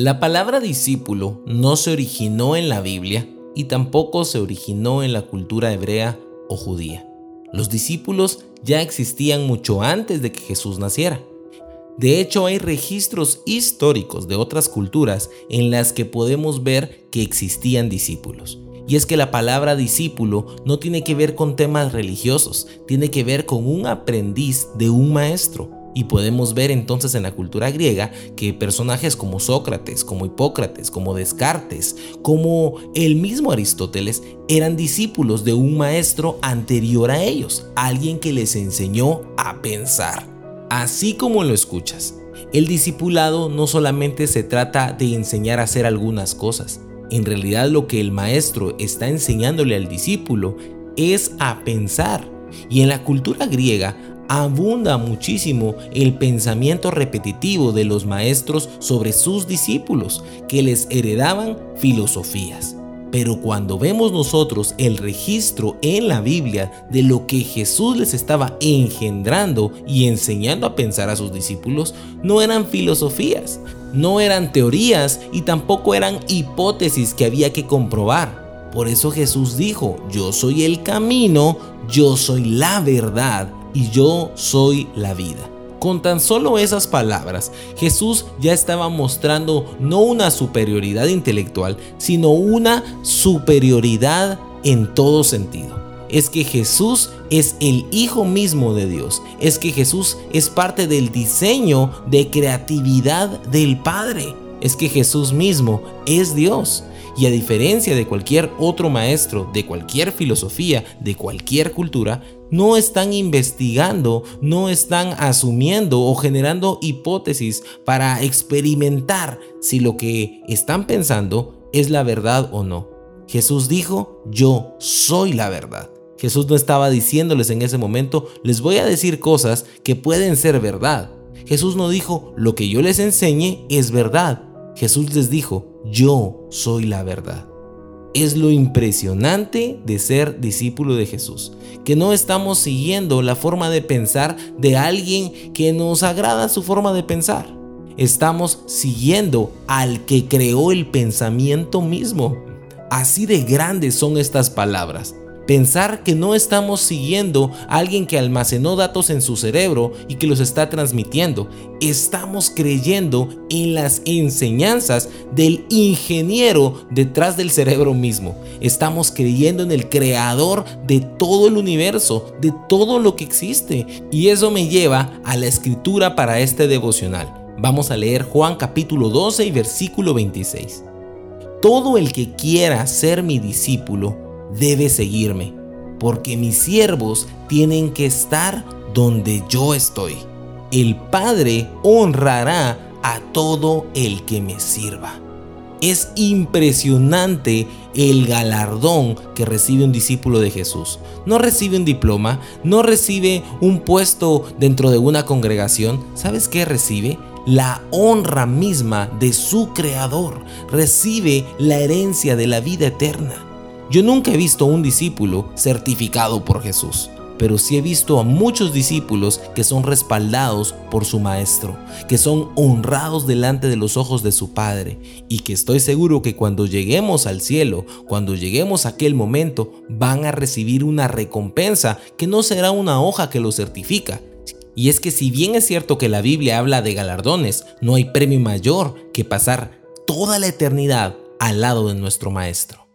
La palabra discípulo no se originó en la Biblia y tampoco se originó en la cultura hebrea o judía. Los discípulos ya existían mucho antes de que Jesús naciera. De hecho, hay registros históricos de otras culturas en las que podemos ver que existían discípulos. Y es que la palabra discípulo no tiene que ver con temas religiosos, tiene que ver con un aprendiz de un maestro. Y podemos ver entonces en la cultura griega que personajes como Sócrates, como Hipócrates, como Descartes, como el mismo Aristóteles eran discípulos de un maestro anterior a ellos, alguien que les enseñó a pensar. Así como lo escuchas, el discipulado no solamente se trata de enseñar a hacer algunas cosas, en realidad lo que el maestro está enseñándole al discípulo es a pensar. Y en la cultura griega abunda muchísimo el pensamiento repetitivo de los maestros sobre sus discípulos, que les heredaban filosofías. Pero cuando vemos nosotros el registro en la Biblia de lo que Jesús les estaba engendrando y enseñando a pensar a sus discípulos, no eran filosofías, no eran teorías y tampoco eran hipótesis que había que comprobar. Por eso Jesús dijo, yo soy el camino, yo soy la verdad y yo soy la vida. Con tan solo esas palabras, Jesús ya estaba mostrando no una superioridad intelectual, sino una superioridad en todo sentido. Es que Jesús es el Hijo mismo de Dios. Es que Jesús es parte del diseño de creatividad del Padre. Es que Jesús mismo es Dios. Y a diferencia de cualquier otro maestro, de cualquier filosofía, de cualquier cultura, no están investigando, no están asumiendo o generando hipótesis para experimentar si lo que están pensando es la verdad o no. Jesús dijo, yo soy la verdad. Jesús no estaba diciéndoles en ese momento, les voy a decir cosas que pueden ser verdad. Jesús no dijo, lo que yo les enseñe es verdad. Jesús les dijo, yo soy la verdad. Es lo impresionante de ser discípulo de Jesús, que no estamos siguiendo la forma de pensar de alguien que nos agrada su forma de pensar. Estamos siguiendo al que creó el pensamiento mismo. Así de grandes son estas palabras. Pensar que no estamos siguiendo a alguien que almacenó datos en su cerebro y que los está transmitiendo. Estamos creyendo en las enseñanzas del ingeniero detrás del cerebro mismo. Estamos creyendo en el creador de todo el universo, de todo lo que existe. Y eso me lleva a la escritura para este devocional. Vamos a leer Juan capítulo 12 y versículo 26. Todo el que quiera ser mi discípulo, debe seguirme, porque mis siervos tienen que estar donde yo estoy. El Padre honrará a todo el que me sirva. Es impresionante el galardón que recibe un discípulo de Jesús. No recibe un diploma, no recibe un puesto dentro de una congregación. ¿Sabes qué recibe? La honra misma de su Creador. Recibe la herencia de la vida eterna. Yo nunca he visto un discípulo certificado por Jesús, pero sí he visto a muchos discípulos que son respaldados por su Maestro, que son honrados delante de los ojos de su Padre y que estoy seguro que cuando lleguemos al cielo, cuando lleguemos a aquel momento, van a recibir una recompensa que no será una hoja que lo certifica, y es que si bien es cierto que la Biblia habla de galardones, no hay premio mayor que pasar toda la eternidad al lado de nuestro Maestro.